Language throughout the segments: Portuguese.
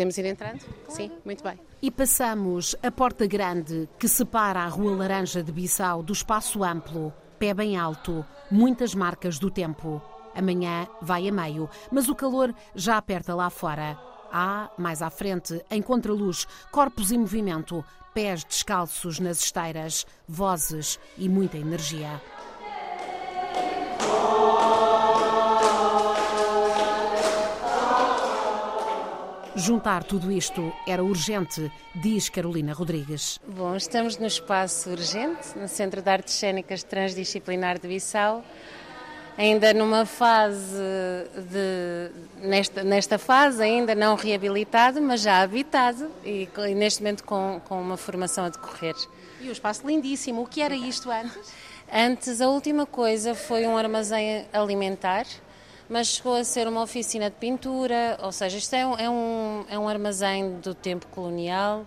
Podemos ir entrando? Sim, muito bem. E passamos a porta grande que separa a Rua Laranja de Bissau do espaço amplo, pé bem alto, muitas marcas do tempo. Amanhã vai a meio, mas o calor já aperta lá fora. Há, mais à frente, em contraluz, corpos em movimento, pés descalços nas esteiras, vozes e muita energia. Juntar tudo isto era urgente, diz Carolina Rodrigues. Bom, estamos no espaço urgente, no Centro de Artes Cênicas Transdisciplinar de Bissau, ainda numa fase de nesta, nesta fase ainda não reabilitado, mas já habitado e, e neste momento com, com uma formação a decorrer. E o espaço lindíssimo. O que era isto antes? Antes a última coisa foi um armazém alimentar mas chegou a ser uma oficina de pintura, ou seja, isto é um, é um, é um armazém do tempo colonial.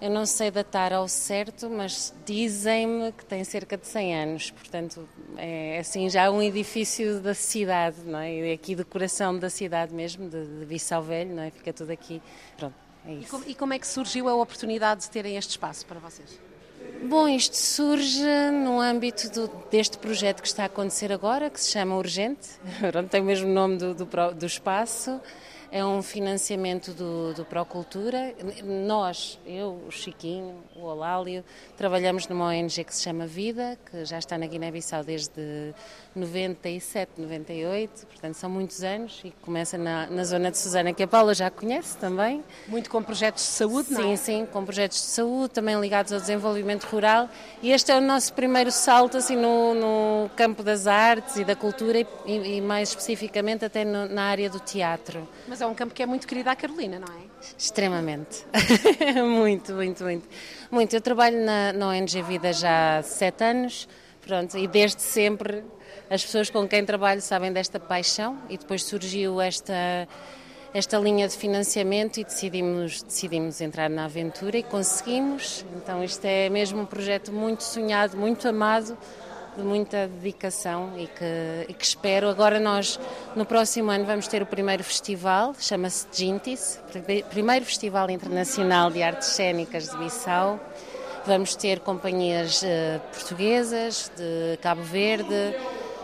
Eu não sei datar ao certo, mas dizem-me que tem cerca de 100 anos, portanto é assim já um edifício da cidade, não é? E aqui do coração da cidade mesmo, de, de Bissau Velho, não é? Fica tudo aqui, pronto, é isso. E como, e como é que surgiu a oportunidade de terem este espaço para vocês? Bom, isto surge no âmbito do, deste projeto que está a acontecer agora, que se chama Urgente, tem o mesmo nome do, do, do espaço é um financiamento do, do Procultura. Nós, eu, o Chiquinho, o Olálio, trabalhamos numa ONG que se chama Vida, que já está na Guiné-Bissau desde 97, 98, portanto são muitos anos e começa na, na zona de Susana, que a Paula já conhece também. Muito com projetos de saúde, sim, não é? Sim, sim, com projetos de saúde, também ligados ao desenvolvimento rural. E este é o nosso primeiro salto assim no, no campo das artes e da cultura e, e mais especificamente até no, na área do teatro. Mas mas é um campo que é muito querido à Carolina, não é? Extremamente. muito, muito, muito. Muito. Eu trabalho na, na ONG Vida já há sete anos, pronto, e desde sempre as pessoas com quem trabalho sabem desta paixão e depois surgiu esta esta linha de financiamento e decidimos, decidimos entrar na aventura e conseguimos. Então, isto é mesmo um projeto muito sonhado, muito amado de muita dedicação e que, e que, espero. Agora nós, no próximo ano, vamos ter o primeiro festival, chama-se Gintis, primeiro Festival Internacional de Artes Cênicas de Bissau. Vamos ter companhias uh, portuguesas, de Cabo Verde,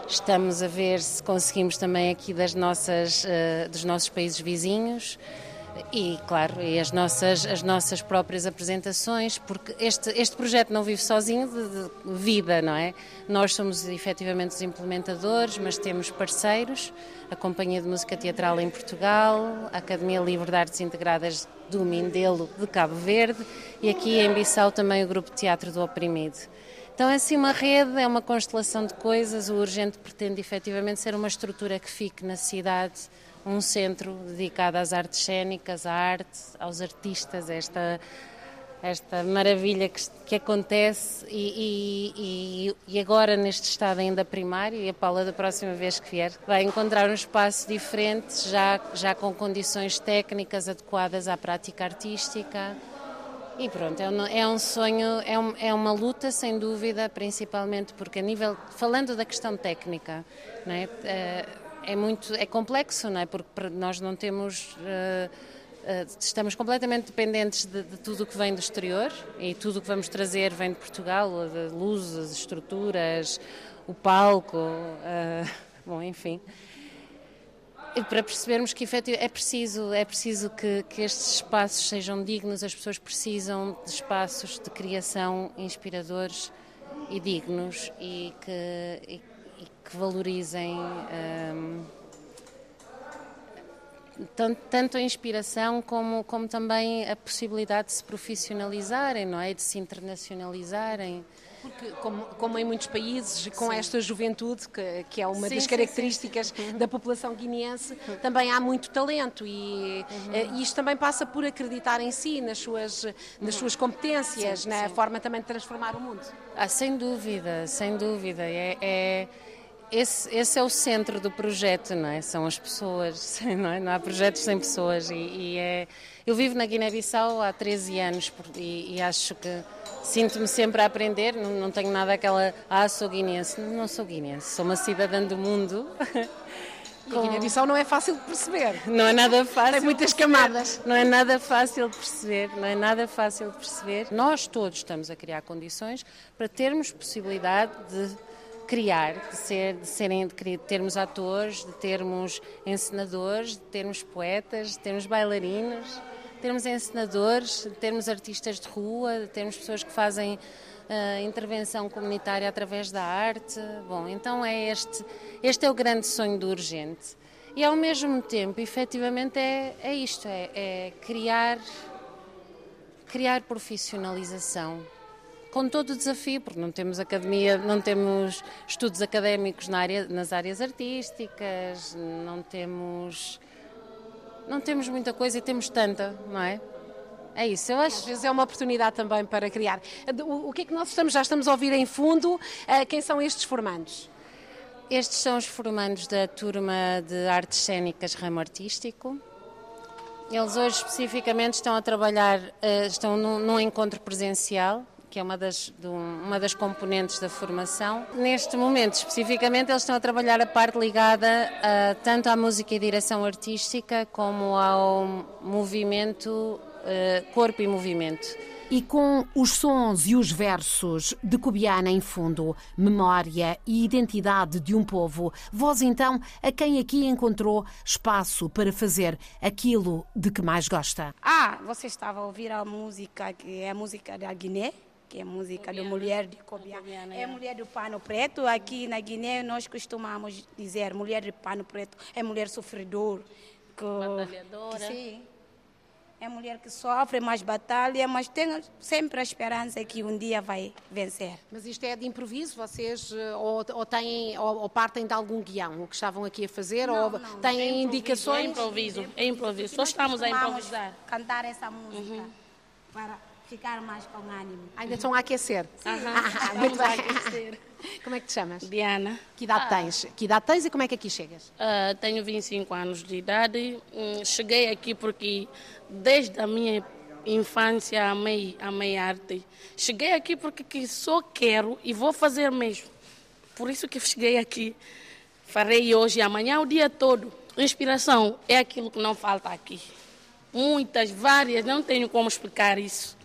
estamos a ver se conseguimos também aqui das nossas, uh, dos nossos países vizinhos e, claro, e as nossas, as nossas próprias apresentações, porque este, este projeto não vive sozinho de, de vida, não é? Nós somos efetivamente os implementadores, mas temos parceiros, a Companhia de Música Teatral em Portugal, a Academia Livre de Artes Integradas do Mindelo de Cabo Verde e aqui em Bissau também o Grupo Teatro do Oprimido. Então é assim uma rede, é uma constelação de coisas, o Urgente pretende efetivamente ser uma estrutura que fique na cidade, um centro dedicado às artes cênicas, à arte, aos artistas, esta esta maravilha que, que acontece e, e, e, agora neste estado ainda primário e a Paula da próxima vez que vier vai encontrar um espaço diferente já, já com condições técnicas adequadas à prática artística e pronto, é um, é sonho, é, um, é, uma luta sem dúvida, principalmente porque a nível, falando da questão técnica, não é? É muito é complexo, não é? Porque nós não temos uh, estamos completamente dependentes de, de tudo o que vem do exterior e tudo o que vamos trazer vem de Portugal, de luzes, estruturas, o palco, uh, bom, enfim. E para percebermos que é preciso, é preciso que, que estes espaços sejam dignos, as pessoas precisam de espaços de criação inspiradores e dignos e que, e que valorizem um, tanto a inspiração como, como também a possibilidade de se profissionalizarem, não é? De se internacionalizarem. Porque, como, como, em muitos países, com sim. esta juventude, que, que é uma sim, das características sim, da população guineense, também há muito talento e uhum. isto também passa por acreditar em si, nas suas, nas suas competências, na forma também de transformar o mundo. Ah, sem dúvida, sem dúvida. é, é esse, esse, é o centro do projeto, não é? São as pessoas, não, é? não há projetos sem pessoas. E, e é... Eu vivo na Guiné-Bissau há 13 anos e, e acho que sinto-me sempre a aprender. Não, não, tenho nada aquela, ah, sou guineense. Não, não sou guineense, sou uma cidadã do mundo. Com... A edição não é fácil de perceber. Não é nada fácil. Tem muitas camadas. Não é nada fácil de perceber, não é nada fácil de perceber. Nós todos estamos a criar condições para termos possibilidade de criar, de, ser, de, serem, de termos atores, de termos encenadores, de termos poetas, de termos bailarinos, de termos encenadores, de termos artistas de rua, de termos pessoas que fazem uh, intervenção comunitária através da arte. Bom, então é este, este é o grande sonho do Urgente. E ao mesmo tempo, efetivamente, é, é isto, é, é criar, criar profissionalização com todo o desafio, porque não temos academia, não temos estudos académicos na área, nas áreas artísticas, não temos não temos muita coisa e temos tanta, não é? É isso, eu acho. Às vezes é uma oportunidade também para criar. O, o que é que nós estamos, já estamos a ouvir em fundo? Uh, quem são estes formandos? Estes são os formandos da turma de artes cênicas ramo artístico. Eles hoje especificamente estão a trabalhar, uh, estão num, num encontro presencial que é uma das, uma das componentes da formação. Neste momento, especificamente, eles estão a trabalhar a parte ligada uh, tanto à música e direção artística como ao movimento uh, corpo e movimento. E com os sons e os versos de Cubiana em fundo, memória e identidade de um povo, vós então a quem aqui encontrou espaço para fazer aquilo de que mais gosta? Ah, você estava a ouvir a música, que é a música da Guiné, que é música da mulher de Cobiana. É, é mulher do pano preto. Aqui na Guiné nós costumamos dizer mulher de pano preto é mulher sofredor. Que, Batalhadora. Que, sim é mulher que sofre mais batalha, mas tem sempre a esperança que um dia vai vencer. Mas isto é de improviso? Vocês eh, ou, ou têm, ou, ou, partem de algum guião, o que estavam aqui a fazer? Não, ou não, têm é indicações? É improviso, é improviso. Só estamos a improvisar. cantar essa música uhum. para ficar mais com ânimo. Ainda estão a aquecer? Sim. Uhum. muito bem. aquecer. Como é que te chamas? Diana. Que idade ah. tens? Que idade tens e como é que aqui chegas? Uh, tenho 25 anos de idade. Hum, cheguei aqui porque desde a minha infância amei, amei arte. Cheguei aqui porque só quero e vou fazer mesmo. Por isso que cheguei aqui. Farei hoje e amanhã o dia todo. Inspiração é aquilo que não falta aqui. Muitas, várias, não tenho como explicar isso.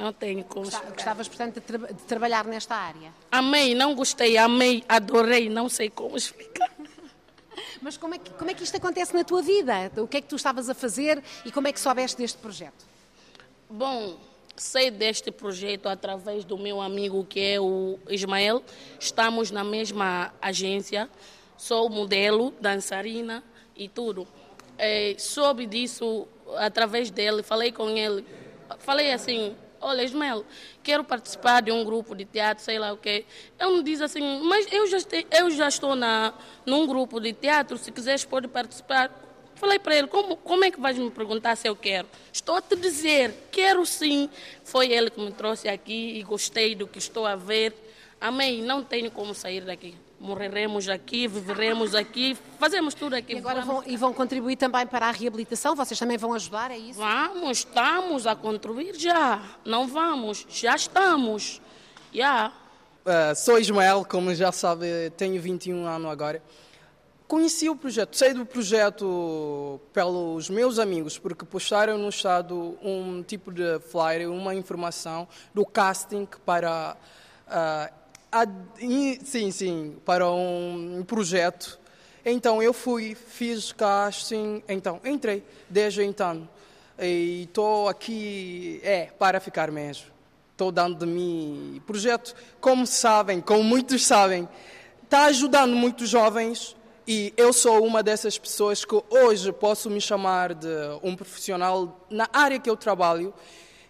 Não tenho como explicar. Gostavas, portanto, de, tra de trabalhar nesta área? Amei, não gostei, amei, adorei, não sei como explicar. Mas como é, que, como é que isto acontece na tua vida? O que é que tu estavas a fazer e como é que soubeste deste projeto? Bom, sei deste projeto através do meu amigo que é o Ismael. Estamos na mesma agência, sou modelo, dançarina e tudo. É, soube disso através dele, falei com ele, falei assim, olha Ismael, quero participar de um grupo de teatro, sei lá o quê. Ele me diz assim, mas eu já, eu já estou na, num grupo de teatro, se quiseres pode participar. Falei para ele, como, como é que vais me perguntar se eu quero? Estou a te dizer, quero sim. Foi ele que me trouxe aqui e gostei do que estou a ver. Amém, não tenho como sair daqui morreremos aqui, viveremos aqui, fazemos tudo aqui. E agora vão, e vão contribuir também para a reabilitação? Vocês também vão ajudar, é isso? Vamos, estamos a contribuir já. Não vamos, já estamos. Já. Uh, sou Ismael, como já sabe, tenho 21 anos agora. Conheci o projeto, sei do projeto pelos meus amigos, porque postaram no estado um tipo de flyer, uma informação do casting para uh, sim, sim, para um projeto. Então eu fui, fiz casting, então entrei desde então. E estou aqui, é, para ficar mesmo. Estou dando de mim projeto, como sabem, como muitos sabem, está ajudando muitos jovens e eu sou uma dessas pessoas que hoje posso me chamar de um profissional na área que eu trabalho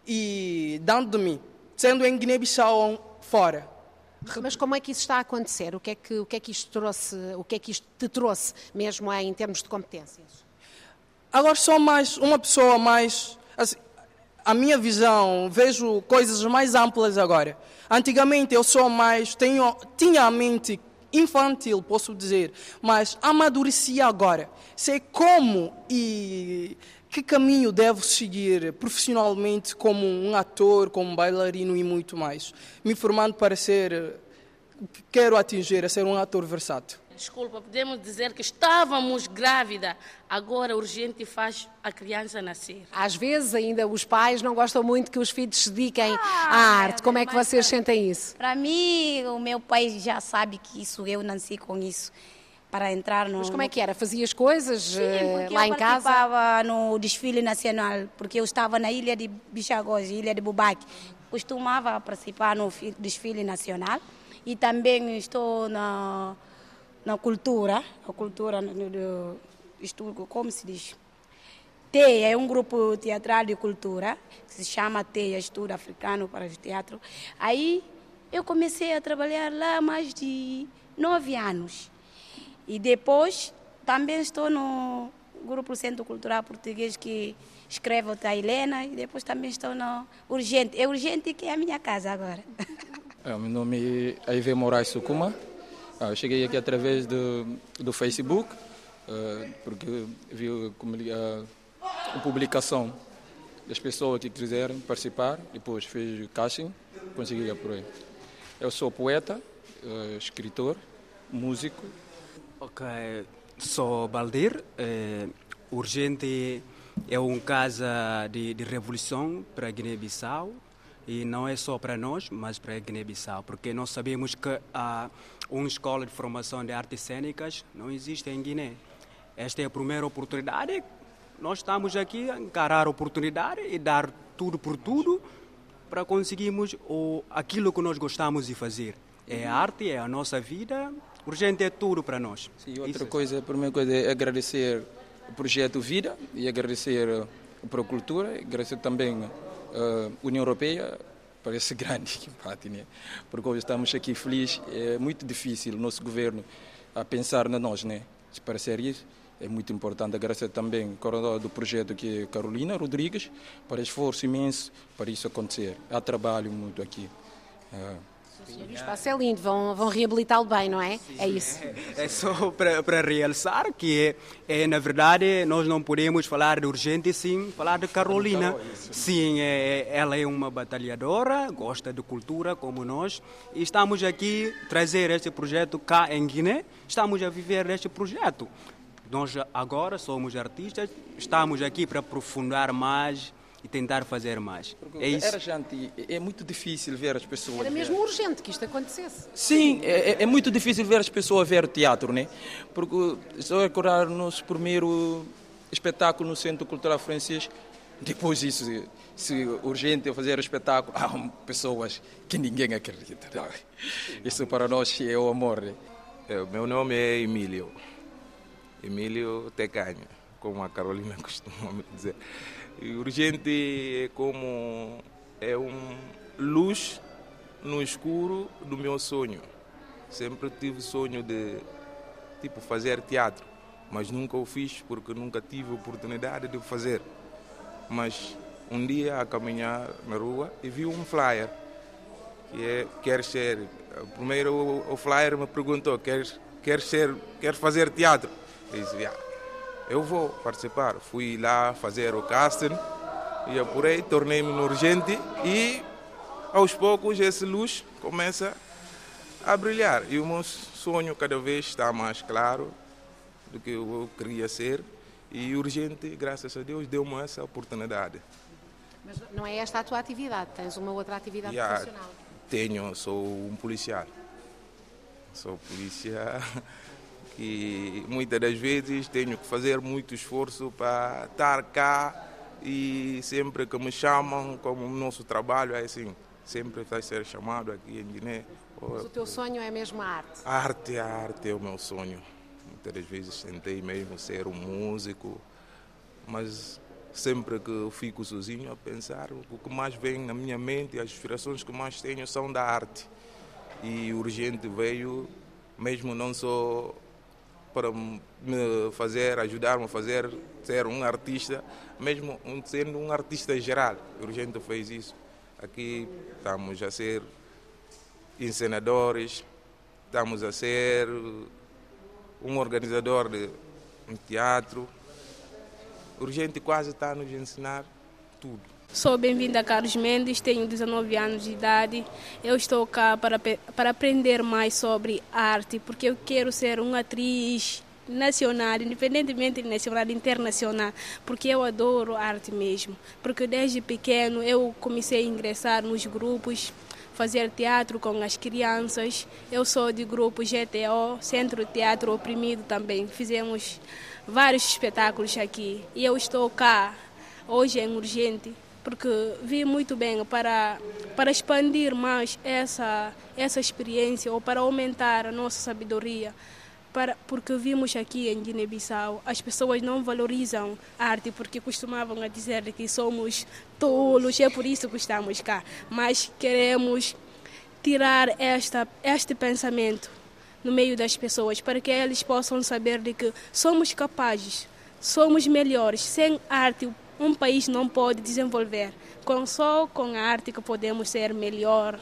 e dando de mim, sendo em Guiné-Bissau fora. Mas como é que isso está a acontecer? O que é que, o que, é que isto trouxe, o que é que isto te trouxe mesmo em termos de competências? Agora sou mais uma pessoa mais assim, a minha visão, vejo coisas mais amplas agora. Antigamente eu sou mais tenho tinha a mente infantil, posso dizer, mas amadureci agora. Sei como e que caminho devo seguir profissionalmente como um ator, como um bailarino e muito mais? Me formando para ser, quero atingir a ser um ator versátil. Desculpa, podemos dizer que estávamos grávida. Agora urgente faz a criança nascer. Às vezes ainda os pais não gostam muito que os filhos se dediquem Ah, à arte. Como é que vocês sentem isso? Para mim, o meu pai já sabe que isso eu nasci com isso para entrar no. Mas como é que era? Fazias coisas Sim, eh, lá eu em casa? participava no desfile nacional, porque eu estava na ilha de Bichagos, ilha de Bubaque. Costumava participar no fi- desfile nacional e também estou na, na cultura, a cultura no, estudo, como se diz? TEIA é um grupo teatral de cultura, que se chama TEIA, Estudo Africano para o Teatro. Aí eu comecei a trabalhar lá há mais de nove anos. E depois também estou no grupo Centro Cultural Português que escreve a Helena e depois também estou no Urgente. É Urgente que é a minha casa agora. É, meu nome é Aive Moraes Sukuma. Ah, cheguei aqui através do, do Facebook, ah, porque vi a, a publicação das pessoas que quiserem participar, depois fiz casting, consegui por aí. Eu sou poeta, ah, escritor, músico. Ok, sou Baldir. É, urgente é um casa de, de revolução para Guiné-Bissau e não é só para nós, mas para Guiné-Bissau, porque nós sabemos que há uma escola de formação de artes cênicas não existe em Guiné. Esta é a primeira oportunidade. Nós estamos aqui a encarar a oportunidade e dar tudo por tudo para conseguirmos o, aquilo que nós gostamos de fazer. É a arte, é a nossa vida. Urgente é tudo para nós. Sim, outra Isso. coisa, a primeira coisa é agradecer o projeto Vida e agradecer a Procultura, agradecer também a União Europeia por esse grande empate, né? porque hoje estamos aqui felizes, é muito difícil o nosso governo a pensar na nós, né? Se parecer isso, é muito importante agradecer também o coordenador do projeto que é Carolina Rodrigues, para esforço imenso para isso acontecer. Há trabalho muito aqui. Ah, O espaço é lindo, vão, vão reabilitá-lo bem, não é? É isso. É só para, para realçar que, é, na verdade, nós não podemos falar de urgente sem falar de Carolina. Sim, é, ela é uma batalhadora, gosta de cultura como nós, e estamos aqui trazer este projeto cá em Guiné, estamos a viver este projeto. Nós agora somos artistas, estamos aqui para aprofundar mais e tentar fazer mais. É isso. Era gente, é muito difícil ver as pessoas. Era ver- mesmo urgente que isto acontecesse. Sim, é, é- é muito difícil ver as pessoas ver teatro, né? Porque estou a recordar o nosso primeiro espetáculo no Centro Cultural Francês. Depois disso, se, se urgente eu fazer o espetáculo, há pessoas que ninguém acredita. não é? Isso para nós é o amor. né? É, o meu nome é Emílio. Emílio Tecanha, como a Carolina costuma me dizer. E urgente é como é um luz no escuro do meu sonho. Sempre tive sonho de tipo fazer teatro, mas nunca o fiz porque nunca tive oportunidade de fazer. Mas um dia a caminhar na rua e vi um flyer que é quer ser primeiro o, flyer me perguntou quer quer ser quer fazer teatro eu disse "Ah, eu vou participar fui lá fazer o casting e apurei tornei-me no urgente e aos poucos esse luz começa a brilhar e o meu sonho cada vez está mais claro do que eu queria ser e urgente graças a Deus deu-me essa oportunidade Mas não é esta a tua atividade, tens uma outra atividade Yeah. profissional. Tenho, sou um policial. Sou polícia que muitas das vezes tenho que fazer muito esforço para estar cá e sempre que me chamam, como o nosso trabalho é assim, sempre vai ser chamado aqui em Guiné. Mas o teu sonho é mesmo a arte. A arte, a arte é o meu sonho. Muitas das vezes tentei mesmo ser um músico, mas sempre que eu fico sozinho a pensar, o que mais vem na minha mente, as inspirações que mais tenho são da arte. E urgente veio, mesmo não só para me fazer, ajudar-me a fazer, ser um artista, mesmo sendo um artista geral. Urgente fez isso. Aqui estamos a ser encenadores, estamos a ser um organizador de um teatro. Urgente quase está a nos ensinar tudo. Sou bem-vinda a Carlos Mendes, tenho 19 anos de idade. Eu estou cá para, para aprender mais sobre arte, porque eu quero ser uma atriz nacional, independentemente de nacional e internacional, porque eu adoro arte mesmo. Porque desde pequeno eu comecei a ingressar nos grupos, fazer teatro com as crianças. Eu sou de grupo GTO, Centro Teatro Oprimido também. Fizemos vários espetáculos aqui. E eu estou cá hoje em Urgente porque vi muito bem para, para expandir mais essa, essa experiência ou para aumentar a nossa sabedoria. Para, porque vimos aqui em Guiné-Bissau, as pessoas não valorizam a arte porque costumavam a dizer que somos tolos, é por isso que estamos cá. Mas queremos tirar esta, este pensamento no meio das pessoas para que eles possam saber de que somos capazes, somos melhores. Sem arte, um país não pode desenvolver. Com só com a arte que podemos ser melhor.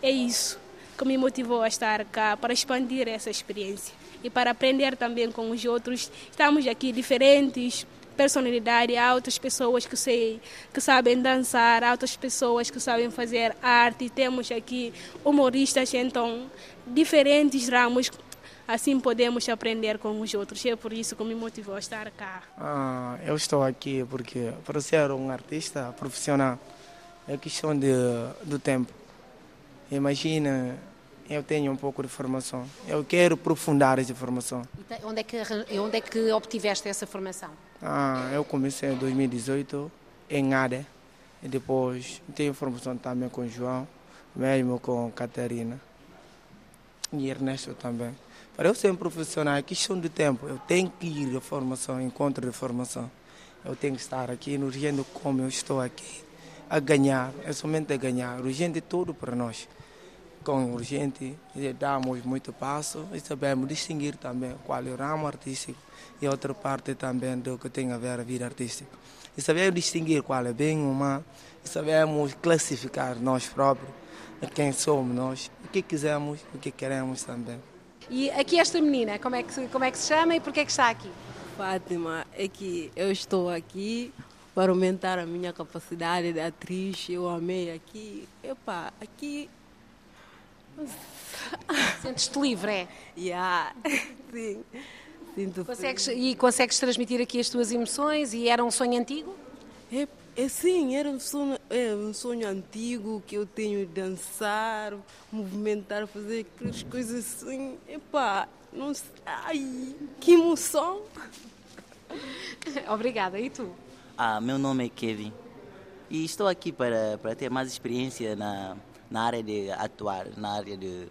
É isso que me motivou a estar cá para expandir essa experiência e para aprender também com os outros. Estamos aqui diferentes personalidades, há outras pessoas que sei que sabem dançar, há outras pessoas que sabem fazer arte. Temos aqui humoristas, então diferentes ramos Assim podemos aprender com os outros. É por isso que me motivou a estar cá. Ah, eu estou aqui porque para ser um artista profissional é questão de, do tempo. Imagina, eu tenho um pouco de formação. Eu quero aprofundar essa formação. E onde é que, onde é que obtiveste essa formação? Ah, eu comecei em 2018 em ADE. E depois tenho formação também com João, mesmo com Catarina e Ernesto também. Para eu ser um profissional, é questão de tempo. Eu tenho que ir à formação, encontro de formação. Eu tenho que estar aqui no Urgente como eu estou aqui, a ganhar, é somente a ganhar. Urgente é tudo para nós. Com Urgente, damos muito passo e sabemos distinguir também qual é o ramo artístico e outra parte também do que tem a ver a vida artística. E sabemos distinguir qual é bem ou mal, e sabemos classificar nós próprios, quem somos nós, o que quisermos, o que queremos também. E aqui esta menina, como é que, como é que se chama e porquê é que está aqui? Fátima, é que eu estou aqui para aumentar a minha capacidade de atriz. Eu amei aqui. Epá, aqui. Sentes-te livre, é? Yeah. Sim. Sinto consegues, e consegues transmitir aqui as tuas emoções? E era um sonho antigo? É, é sim, era um sonho, é um sonho antigo que eu tenho de dançar, movimentar, fazer aquelas coisas assim. Epá, não sei. Ai, que emoção! Obrigada, e tu? Ah, meu nome é Kevin e estou aqui para, para ter mais experiência na, na área de atuar, na área de,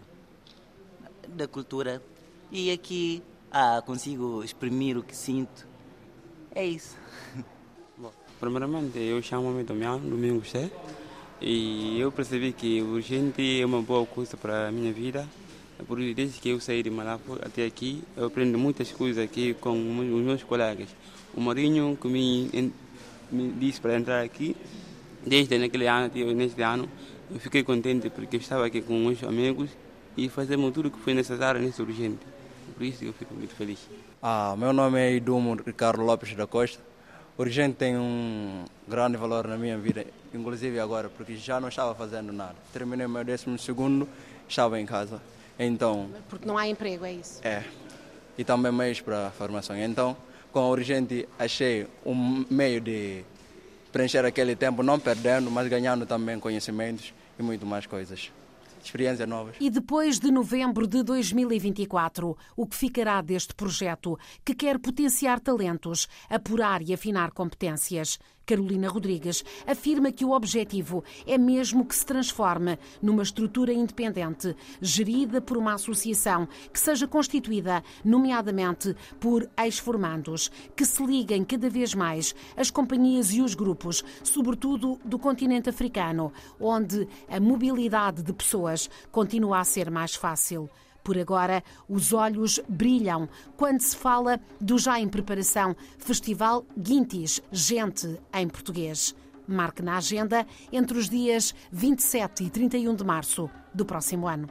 da cultura. E aqui ah, consigo exprimir o que sinto. É isso. Primeiramente, eu chamo-me Domingos Sé e eu percebi que o urgente é uma boa coisa para a minha vida. Por desde que eu saí de Malafo até aqui, eu aprendo muitas coisas aqui com os meus colegas. O Marinho que me, me disse para entrar aqui, desde naquele ano até neste ano, eu fiquei contente porque estava aqui com meus amigos e fazemos tudo o que foi necessário nesse urgente. Por isso eu fico muito feliz. Ah, meu nome é Idumo Ricardo Lopes da Costa urgente tem um grande valor na minha vida, inclusive agora, porque já não estava fazendo nada. Terminei meu décimo segundo, estava em casa. Então. Porque não há emprego, é isso? É. E também meios para a formação. Então, com a urgente, achei um meio de preencher aquele tempo, não perdendo, mas ganhando também conhecimentos e muito mais coisas experiências novas. E depois de novembro de 2024, o que ficará deste projeto que quer potenciar talentos, apurar e afinar competências? Carolina Rodrigues afirma que o objetivo é mesmo que se transforme numa estrutura independente, gerida por uma associação que seja constituída, nomeadamente, por ex-formandos, que se liguem cada vez mais às companhias e os grupos, sobretudo do continente africano, onde a mobilidade de pessoas continua a ser mais fácil. Por agora, os olhos brilham quando se fala do já em preparação Festival Guintis, Gente em Português. Marque na agenda entre os dias 27 e 31 de março do próximo ano.